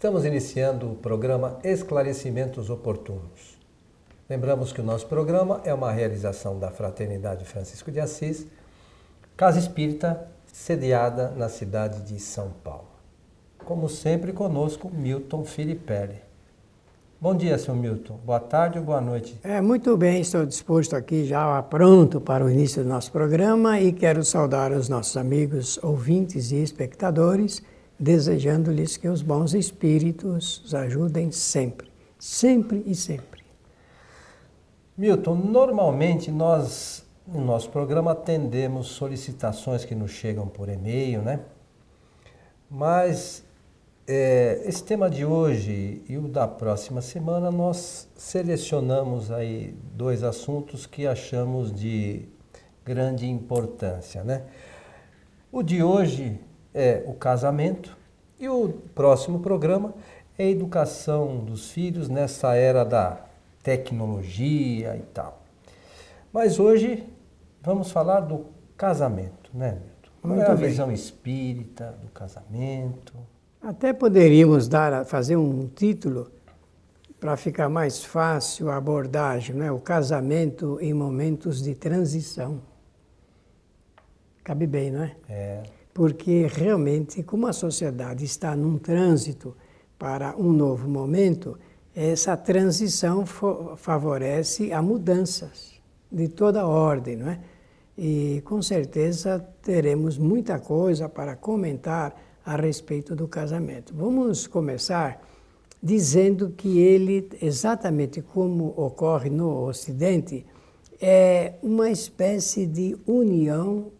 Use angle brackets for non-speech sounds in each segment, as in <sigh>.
Estamos iniciando o programa Esclarecimentos Oportunos. Lembramos que o nosso programa é uma realização da Fraternidade Francisco de Assis, Casa Espírita, sediada na cidade de São Paulo. Como sempre, conosco Milton Filipelli. Bom dia, senhor Milton. Boa tarde ou boa noite? É, muito bem, estou disposto aqui já pronto para o início do nosso programa e quero saudar os nossos amigos ouvintes e espectadores desejando-lhes que os bons espíritos os ajudem sempre, sempre e sempre. Milton, normalmente nós, no nosso programa, atendemos solicitações que nos chegam por e-mail, né? Mas é, esse tema de hoje e o da próxima semana, nós selecionamos aí dois assuntos que achamos de grande importância, né? O de hoje é o casamento e o próximo programa é a educação dos filhos nessa era da tecnologia e tal. Mas hoje vamos falar do casamento, né, Milton? Qual é a bem. visão espírita do casamento? Até poderíamos dar, fazer um título para ficar mais fácil a abordagem, né? o casamento em momentos de transição. Cabe bem, não é? É porque realmente, como a sociedade está num trânsito para um novo momento, essa transição favorece a mudanças de toda ordem, não é? E com certeza teremos muita coisa para comentar a respeito do casamento. Vamos começar dizendo que ele, exatamente como ocorre no Ocidente, é uma espécie de união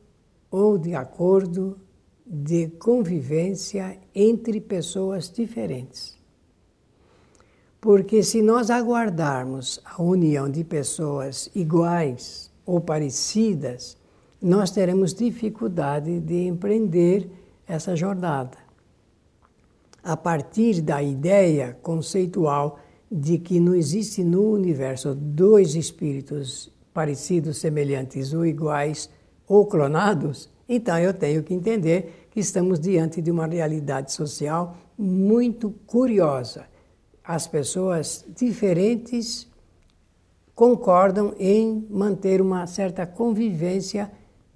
ou de acordo de convivência entre pessoas diferentes. Porque se nós aguardarmos a união de pessoas iguais ou parecidas, nós teremos dificuldade de empreender essa jornada. A partir da ideia conceitual de que não existe no universo dois espíritos parecidos, semelhantes ou iguais ou clonados, então eu tenho que entender que estamos diante de uma realidade social muito curiosa. As pessoas diferentes concordam em manter uma certa convivência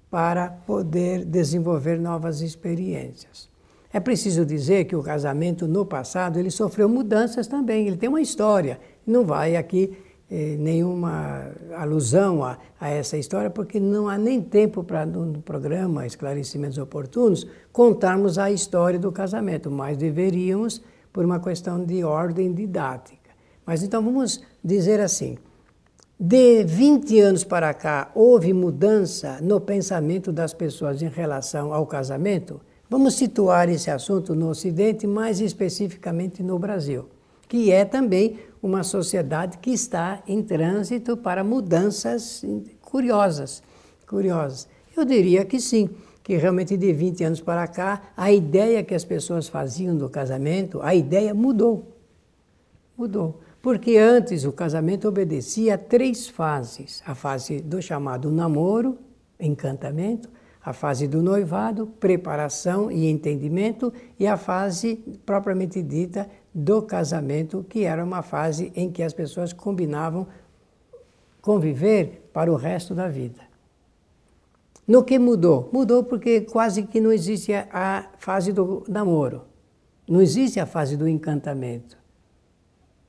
para poder desenvolver novas experiências. É preciso dizer que o casamento no passado ele sofreu mudanças também, ele tem uma história. Não vai aqui eh, nenhuma alusão a, a, essa história, porque não há nem tempo para, no programa Esclarecimentos Oportunos, contarmos a história do casamento, mas deveríamos por uma questão de ordem didática. Mas então vamos dizer assim: de 20 anos para cá, houve mudança no pensamento das pessoas em relação ao casamento? Vamos situar esse assunto no Ocidente, mais especificamente no Brasil, que é também uma sociedade que está em trânsito para mudanças curiosas, curiosas. Eu diria que sim, que realmente de 20 anos para cá, a ideia que as pessoas faziam do casamento, a ideia mudou. Mudou. Porque antes o casamento obedecia a três fases: a fase do chamado namoro, encantamento, a fase do noivado, preparação e entendimento, e a fase propriamente dita do casamento, que era uma fase em que as pessoas combinavam conviver para o resto da vida. No que mudou? Mudou porque quase que não existe a fase do namoro, não existe a fase do encantamento.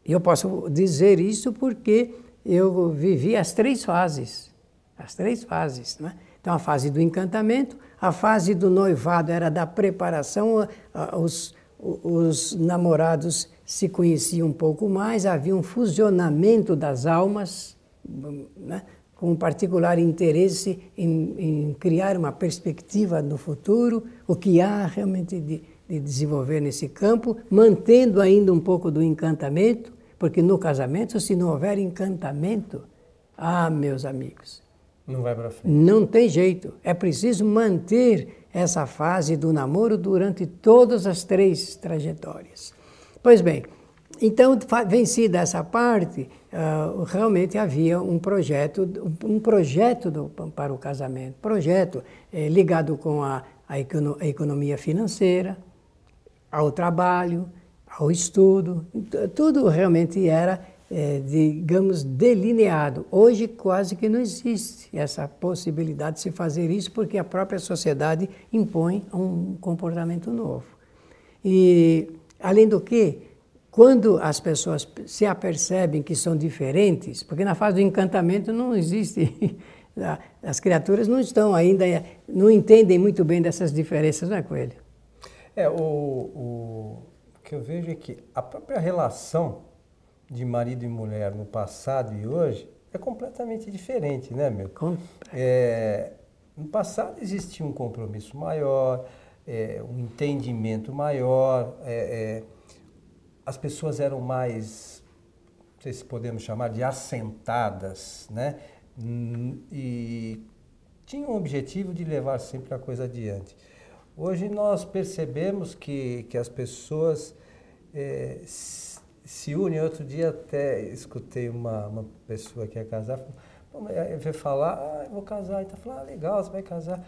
E eu posso dizer isso porque eu vivi as três fases, as três fases, né? Então a fase do encantamento, a fase do noivado era da preparação, os os namorados se conheciam um pouco mais, havia um fusionamento das almas, né, com um particular interesse em, em, criar uma perspectiva no futuro, o que há realmente de, de desenvolver nesse campo, mantendo ainda um pouco do encantamento, porque no casamento, se não houver encantamento, ah, meus amigos, não vai para frente. Não tem jeito. É preciso manter essa fase do namoro durante todas as três trajetórias. Pois bem, então, vencida essa parte, uh, realmente havia um projeto, um projeto do, para o casamento, projeto eh, ligado com a, a, economia financeira, ao trabalho, ao estudo, tudo realmente era, é, digamos, delineado. Hoje quase que não existe essa possibilidade de se fazer isso, porque a própria sociedade impõe um comportamento novo. E, além do que, quando as pessoas se apercebem que são diferentes, porque na fase do encantamento não existe, <laughs> as criaturas não estão ainda, não entendem muito bem dessas diferenças, não é, Coelho? É, o, o, o que eu vejo é que a própria relação de marido e mulher no passado e hoje é completamente diferente, né, meu? É, no passado existia um compromisso maior, é, um entendimento maior, é, é, as pessoas eram mais, não sei se podemos chamar de assentadas, né? E tinham o objetivo de levar sempre a coisa adiante. Hoje nós percebemos que, que as pessoas é, se unem. Outro dia até escutei uma, uma pessoa que ia casar, veio falar, ah, eu vou casar. E tá falando, ah, legal, você vai casar.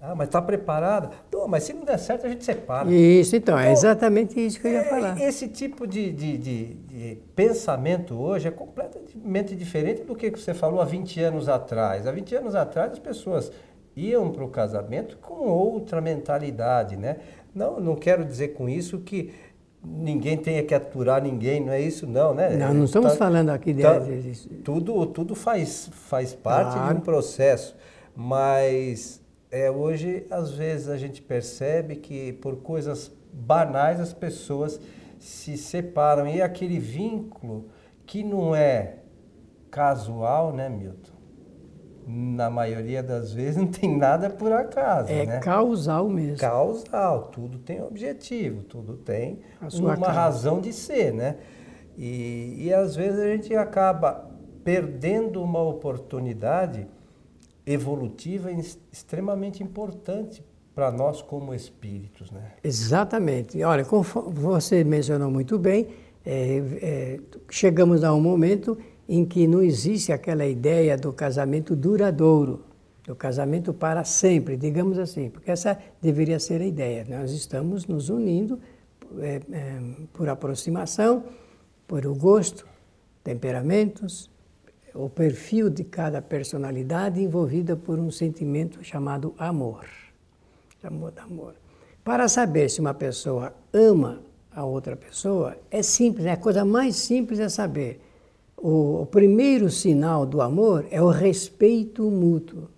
Ah, mas está preparada? Não, mas se não der certo, a gente separa. Isso, então, é então, é exatamente isso que eu ia é, falar. Esse tipo de, de, de, de, pensamento hoje é completamente diferente do que você falou há 20 anos atrás. Há 20 anos atrás, as pessoas iam para o casamento com outra mentalidade, né? Não, não quero dizer com isso que ninguém tenha que aturar ninguém, não é isso não, né? Não, não estamos tá, falando aqui de, tá, tudo tudo faz faz parte claro. de um processo, mas é, hoje às vezes a gente percebe que por coisas banais as pessoas se separam e aquele vínculo que não é casual, né, Milton? Na maioria das vezes <laughs> não tem nada por acaso. É né? causal mesmo. Causal, tudo tem objetivo, tudo tem uma causa. razão de ser, né? E, e às vezes a gente acaba perdendo uma oportunidade evolutiva extremamente importante para nós como espíritos, né? Exatamente. Olha, como você mencionou muito bem, é, é, chegamos a um momento em que não existe aquela ideia do casamento duradouro, do casamento para sempre, digamos assim, porque essa deveria ser a ideia. Nós estamos nos unindo é, é, por aproximação, por o gosto, temperamentos, o perfil de cada personalidade envolvida por um sentimento chamado amor. Amor, amor. Para saber se uma pessoa ama a outra pessoa, é simples, é a coisa mais simples é saber o, primeiro sinal do amor é o respeito mútuo.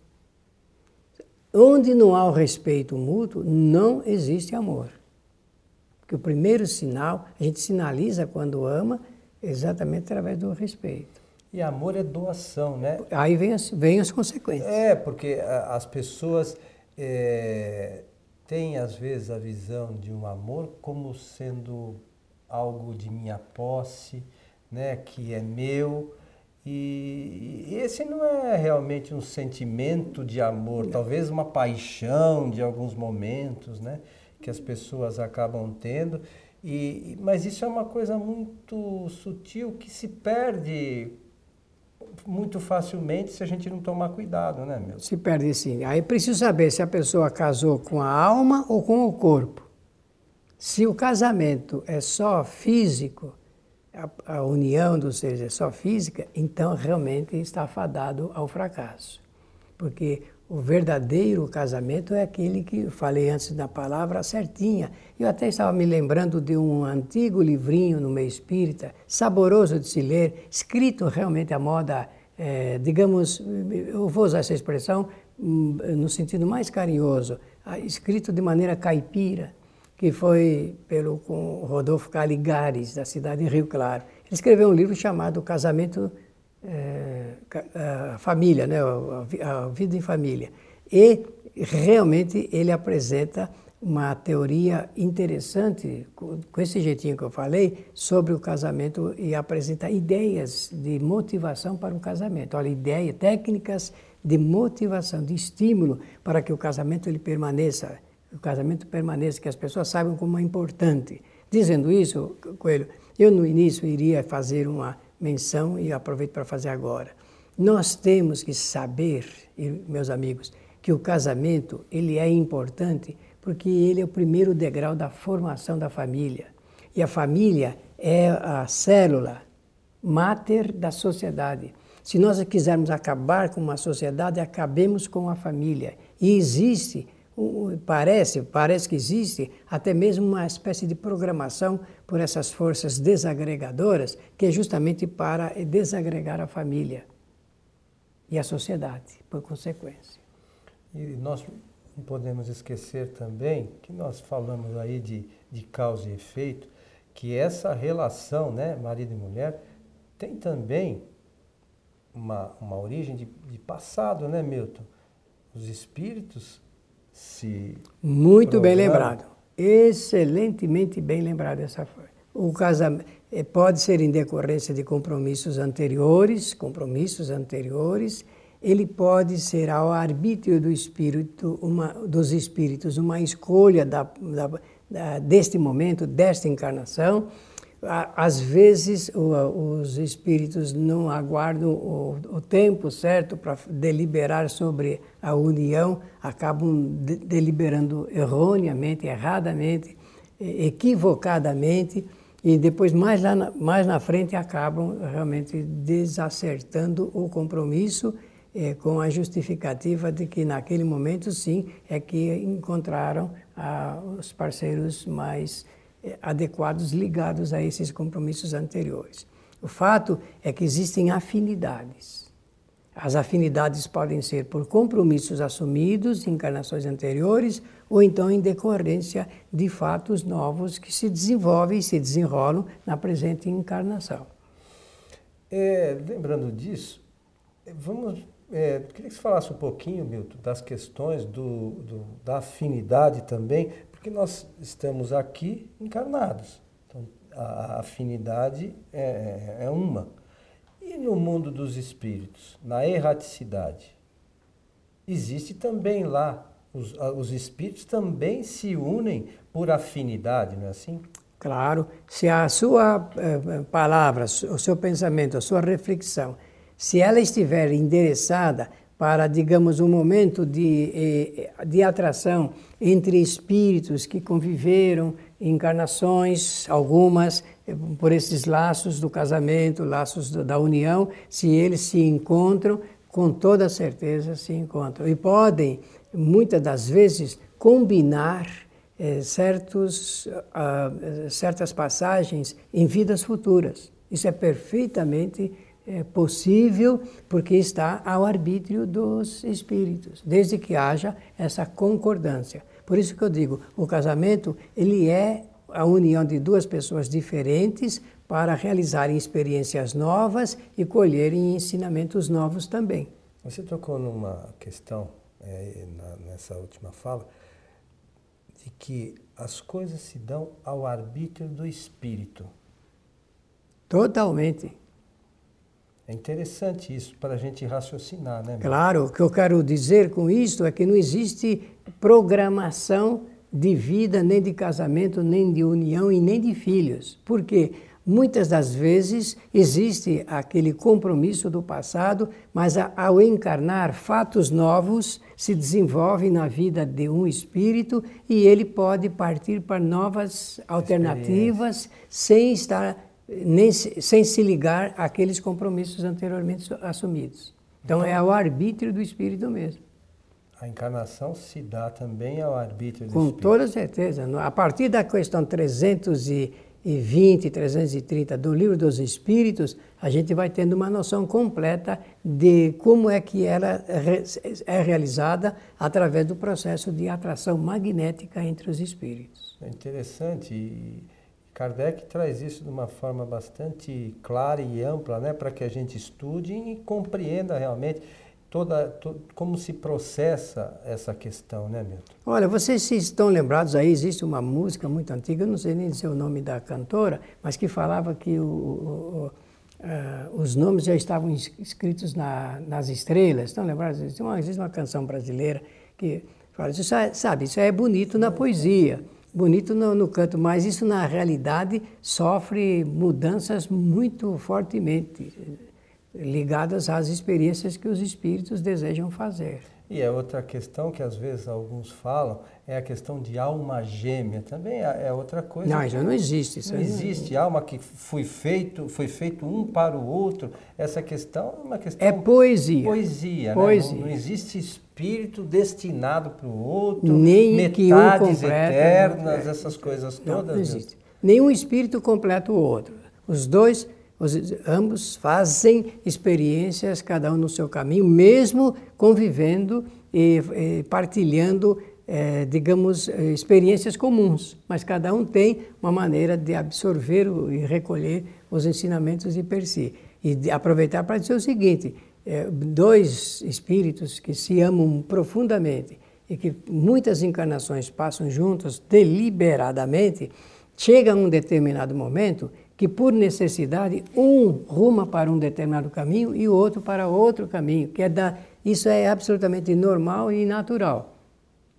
Onde não há o respeito mútuo, não existe amor. Porque o primeiro sinal, a gente sinaliza quando ama, exatamente através do respeito. E amor é doação, né? Aí vem as, vem as consequências. É, porque as pessoas é, têm, às vezes, a visão de um amor como sendo algo de minha posse, né, que é meu. E esse não é realmente um sentimento de amor, talvez uma paixão de alguns momentos, né, que as pessoas acabam tendo. E, mas isso é uma coisa muito sutil que se perde muito facilmente se a gente não tomar cuidado, né, meu? Se perde sim. Aí preciso saber se a pessoa casou com a alma ou com o corpo. Se o casamento é só físico, a, a união dos seres é só física, então realmente está fadado ao fracasso. Porque o verdadeiro casamento é aquele que eu falei antes da palavra certinha. Eu até estava me lembrando de um antigo livrinho no meio espírita, saboroso de se ler, escrito realmente à moda, é, digamos, eu vou usar essa expressão hum, no sentido mais carinhoso, escrito de maneira caipira que foi pelo com Rodolfo Caligares, da cidade de Rio Claro. Ele escreveu um livro chamado Casamento, é, a Família, né, a, Vida em Família. E realmente ele apresenta uma teoria interessante, com esse jeitinho que eu falei, sobre o casamento e apresenta ideias de motivação para o casamento. Olha, ideias, técnicas de motivação, de estímulo para que o casamento ele permaneça o casamento permaneça, que as pessoas saibam como é importante. Dizendo isso, Coelho, eu no início iria fazer uma menção e aproveito para fazer agora. Nós temos que saber, meus amigos, que o casamento ele é importante porque ele é o primeiro degrau da formação da família. E a família é a célula máter da sociedade. Se nós quisermos acabar com uma sociedade, acabemos com a família. E existe, parece, parece que existe até mesmo uma espécie de programação por essas forças desagregadoras, que é justamente para desagregar a família e a sociedade, por consequência. E nós não podemos esquecer também que nós falamos aí de, de causa e efeito, que essa relação, né, marido e mulher, tem também uma, uma origem de, de passado, né, Milton? Os espíritos se. Muito programam. bem lembrado. Excelentemente bem lembrado essa forma. O casamento eh, pode ser em decorrência de compromissos anteriores, compromissos anteriores. Ele pode ser ao arbítrio do espírito, uma, dos espíritos, uma escolha da, da, da, deste momento, desta encarnação às vezes os espíritos não aguardam o, tempo certo para deliberar sobre a união, acabam deliberando erroneamente, erradamente, equivocadamente, e depois, mais, lá na, mais na frente, acabam realmente desacertando o compromisso eh, com a justificativa de que naquele momento, sim, é que encontraram ah, os parceiros mais adequados ligados a esses compromissos anteriores. O fato é que existem afinidades. As afinidades podem ser por compromissos assumidos em encarnações anteriores ou então em decorrência de fatos novos que se desenvolvem e se desenrolam na presente encarnação. É, lembrando disso, vamos é, queria que você falasse um pouquinho, Milton, das questões do, do, da afinidade também, porque nós estamos aqui encarnados. Então, a afinidade é, é uma. E no mundo dos espíritos, na erraticidade, existe também lá, os, os espíritos também se unem por afinidade, não é assim? Claro, se a sua eh, palavra, o seu pensamento, a sua reflexão, se ela estiver endereçada para, digamos, um momento de, eh, de atração entre espíritos que conviveram encarnações, algumas eh, por esses laços do casamento, laços da união, se eles se encontram, com toda certeza se encontram. E podem, muitas das vezes, combinar eh, certos, uh, certas passagens em vidas futuras. Isso é perfeitamente é possível porque está ao arbítrio dos espíritos, desde que haja essa concordância. Por isso que eu digo, o casamento ele é a união de duas pessoas diferentes para realizarem experiências novas e colherem ensinamentos novos também. Você tocou numa questão é, na, nessa última fala de que as coisas se dão ao arbítrio do espírito. Totalmente. É interessante isso para a gente raciocinar, né? Claro, o que eu quero dizer com isso é que não existe programação de vida, nem de casamento, nem de união e nem de filhos. Porque muitas das vezes existe aquele compromisso do passado, mas ao encarnar fatos novos, se desenvolve na vida de um espírito e ele pode partir para novas alternativas sem estar nem sem se ligar àqueles compromissos anteriormente assumidos. Então, então é ao arbítrio do espírito mesmo. A encarnação se dá também ao arbítrio do Com espírito. Com toda certeza. A partir da questão 320, 330 do Livro dos Espíritos, a gente vai tendo uma noção completa de como é que ela é realizada através do processo de atração magnética entre os espíritos. É interessante. E Kardec traz isso de uma forma bastante clara e ampla, né, para que a gente estude e compreenda realmente toda, to, como se processa essa questão, né, Milton? Olha, vocês se estão lembrados aí, existe uma música muito antiga, eu não sei nem dizer o nome da cantora, mas que falava que o, o, uh, os nomes já estavam escritos na, nas estrelas. Estão lembrados? Existe uma, existe uma canção brasileira que fala isso, sabe, isso é bonito na poesia bonito no, no, canto, mas isso na realidade sofre mudanças muito fortemente ligadas às experiências que os espíritos desejam fazer. E é outra questão que às vezes alguns falam, é a questão de alma gêmea. Também é, é outra coisa. Não, isso não existe. Isso não existe alma que foi feito, foi feito um para o outro. Essa questão é uma questão. É poesia. Poesia, poesia. Né? Não, não, existe espírito destinado para o outro, Nem metades que um eternas, essas coisas todas. Não, não existe. Nenhum espírito completa o outro. Os dois os, ambos fazem experiências, cada um no seu caminho, mesmo convivendo e, e partilhando, é, digamos, eh, experiências comuns. Mas cada um tem uma maneira de absorver e recolher os ensinamentos de per si. E aproveitar para dizer o seguinte: é, dois espíritos que se amam profundamente e que muitas encarnações passam juntos deliberadamente, chega a um determinado momento que por necessidade um ruma para um determinado caminho e o outro para outro caminho, que é da isso é absolutamente normal e natural.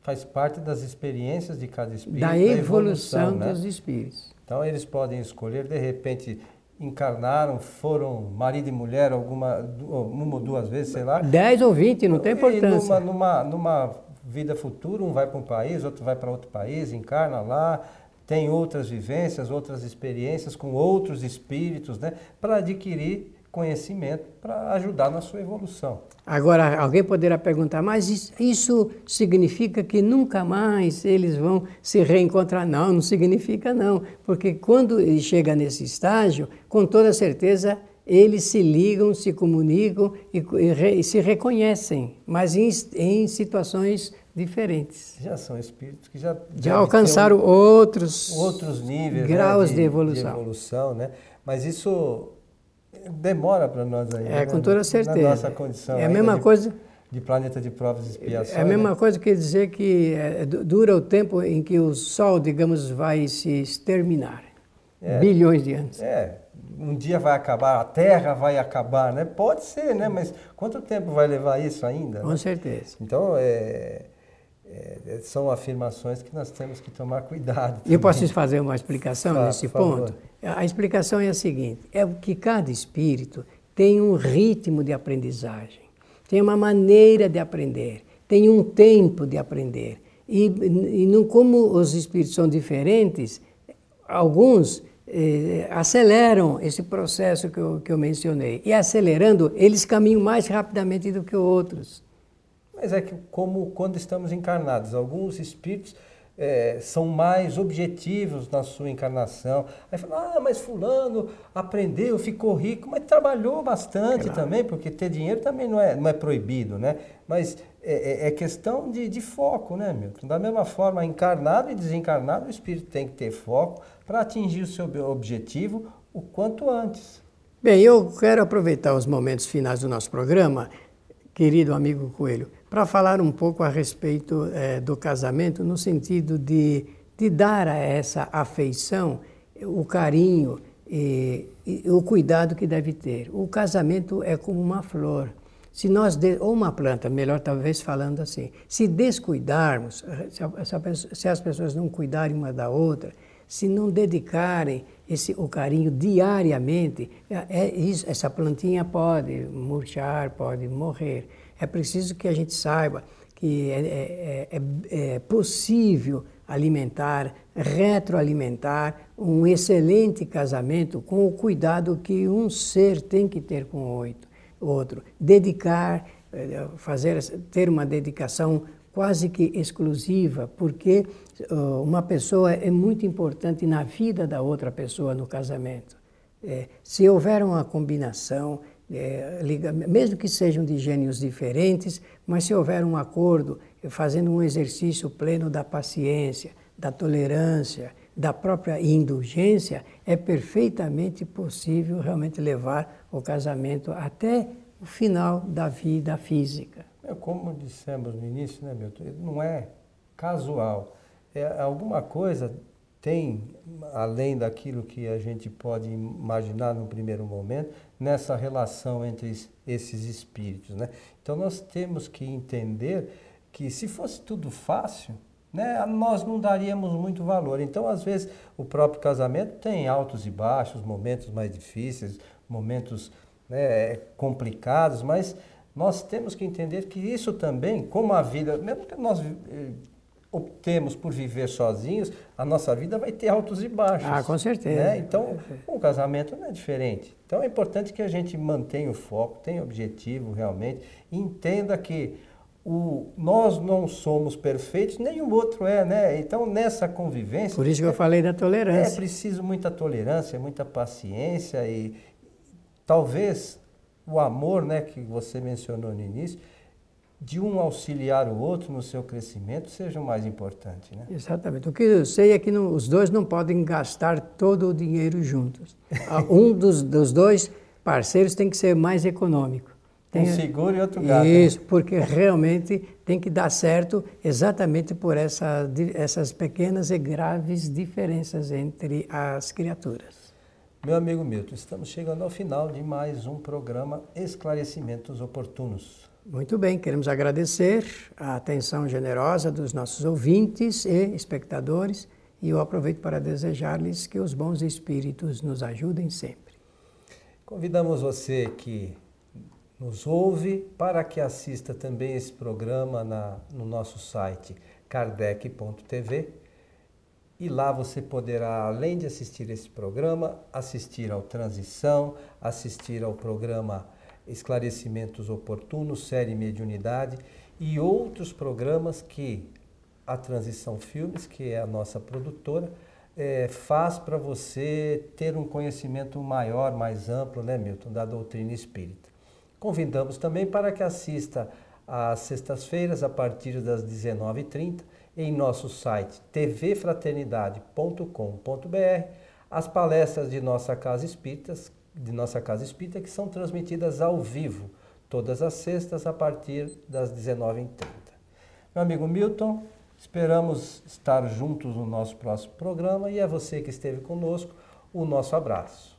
Faz parte das experiências de cada espírito. Da evolução, da evolução né? dos espíritos. Então eles podem escolher, de repente, encarnaram, foram marido e mulher alguma uma ou duas vezes, sei lá. Dez ou vinte, não tem importância. E numa, numa, numa vida futura, um vai para um país, outro vai para outro país, encarna lá, tem outras vivências, outras experiências com outros espíritos, né, para adquirir conhecimento para ajudar na sua evolução. Agora, alguém poderá perguntar, mas isso significa que nunca mais eles vão se reencontrar? Não, não significa não, porque quando chega nesse estágio, com toda certeza eles se ligam, se comunicam e, e, se reconhecem, mas em, em situações diferentes. Já são espíritos que já, já alcançaram outros, outros níveis graus né, de, de, evolução. De evolução né? Mas isso demora para nós ainda. É, né? com toda certeza. Na nossa condição. É a mesma de, coisa. De planeta de provas e expiações. É a mesma né? coisa que dizer que é, dura o tempo em que o Sol, digamos, vai se exterminar. É, Bilhões de anos. É, um dia vai acabar, a Terra vai acabar, né? Pode ser, né? Mas quanto tempo vai levar isso ainda? Com né? certeza. Então, é, é, são afirmações que nós temos que tomar cuidado. Eu posso fazer uma explicação nesse ponto? A explicação é a seguinte: é que cada espírito tem um ritmo de aprendizagem, tem uma maneira de aprender, tem um tempo de aprender. E, e não, como os espíritos são diferentes, alguns eh, aceleram esse processo que eu, que eu mencionei. E acelerando, eles caminham mais rapidamente do que outros. Mas é que, como quando estamos encarnados, alguns espíritos é, são mais objetivos na sua encarnação. Aí fala, ah, mas fulano aprendeu, ficou rico, mas trabalhou bastante claro. também, porque ter dinheiro também não é, não é proibido, né? Mas é, é, é questão de, de, foco, né, Milton? Da mesma forma, encarnado e desencarnado, o espírito tem que ter foco para atingir o seu objetivo o quanto antes. Bem, eu quero aproveitar os momentos finais do nosso programa, querido amigo Coelho, para falar um pouco a respeito é, do casamento, no sentido de, de dar a essa afeição o carinho e, e, o cuidado que deve ter. O casamento é como uma flor. Se nós de, ou uma planta, melhor talvez falando assim, se descuidarmos, se, a, se as pessoas não cuidarem uma da outra, se não dedicarem esse, o carinho diariamente, é, é isso, essa plantinha pode murchar, pode morrer. É preciso que a gente saiba que é, é, é, é possível alimentar, retroalimentar um excelente casamento com o cuidado que um ser tem que ter com o outro. Dedicar, eh, fazer, ter uma dedicação quase que exclusiva, porque uma pessoa é muito importante na vida da outra pessoa no casamento. É, se houver uma combinação, é, liga, mesmo que sejam de gênios diferentes, mas se houver um acordo, fazendo um exercício pleno da paciência, da tolerância, da própria indulgência, é perfeitamente possível realmente levar o casamento até o final da vida física. É como dissemos no início, né, Milton? Não é casual. É alguma coisa tem, além daquilo que a gente pode imaginar no primeiro momento, nessa relação entre esses espíritos. Né? Então nós temos que entender que se fosse tudo fácil, né, nós não daríamos muito valor. Então, às vezes, o próprio casamento tem altos e baixos, momentos mais difíceis, momentos né, complicados, mas nós temos que entender que isso também, como a vida, mesmo que nós eh, optemos por viver sozinhos, a nossa vida vai ter altos e baixos. Ah, com certeza. Né? Então, o casamento não é diferente. Então, é importante que a gente mantenha o foco, tenha objetivo realmente, entenda que o, nós não somos perfeitos, nem o outro é, né? Então, nessa convivência. Por isso que eu falei da tolerância. É preciso muita tolerância, muita paciência e talvez o amor, né, que você mencionou no início, de um auxiliar o outro no seu crescimento seja o mais importante, né? Exatamente. O que eu sei é que não, os dois não podem gastar todo o dinheiro juntos. Ah, <laughs> um dos, dos dois parceiros tem que ser mais econômico. Tem, um seguro e outro gato. Né? Isso, né? porque realmente tem que dar certo exatamente por essa, essas pequenas e graves diferenças entre as criaturas. Meu amigo Milton, estamos chegando ao final de mais um programa Esclarecimentos Oportunos. Muito bem, queremos agradecer a atenção generosa dos nossos ouvintes e espectadores e eu aproveito para desejar-lhes que os bons espíritos nos ajudem sempre. Convidamos você que nos ouve para que assista também esse programa na, no nosso site kardec.tv e lá você poderá, além de assistir esse programa, assistir ao Transição, assistir ao programa Esclarecimentos Oportunos, série Mediunidade e outros programas que a Transição Filmes, que é a nossa produtora, é, faz para você ter um conhecimento maior, mais amplo, né, Milton, da doutrina espírita. Convidamos também para que assista às sextas-feiras, a partir das 19h30, em nosso site tvfraternidade.com.br as palestras de nossa casa espíritas, de nossa casa espírita que são transmitidas ao vivo todas as sextas a partir das 19h30. Meu amigo Milton, esperamos estar juntos no nosso próximo programa e a você que esteve conosco, o nosso abraço.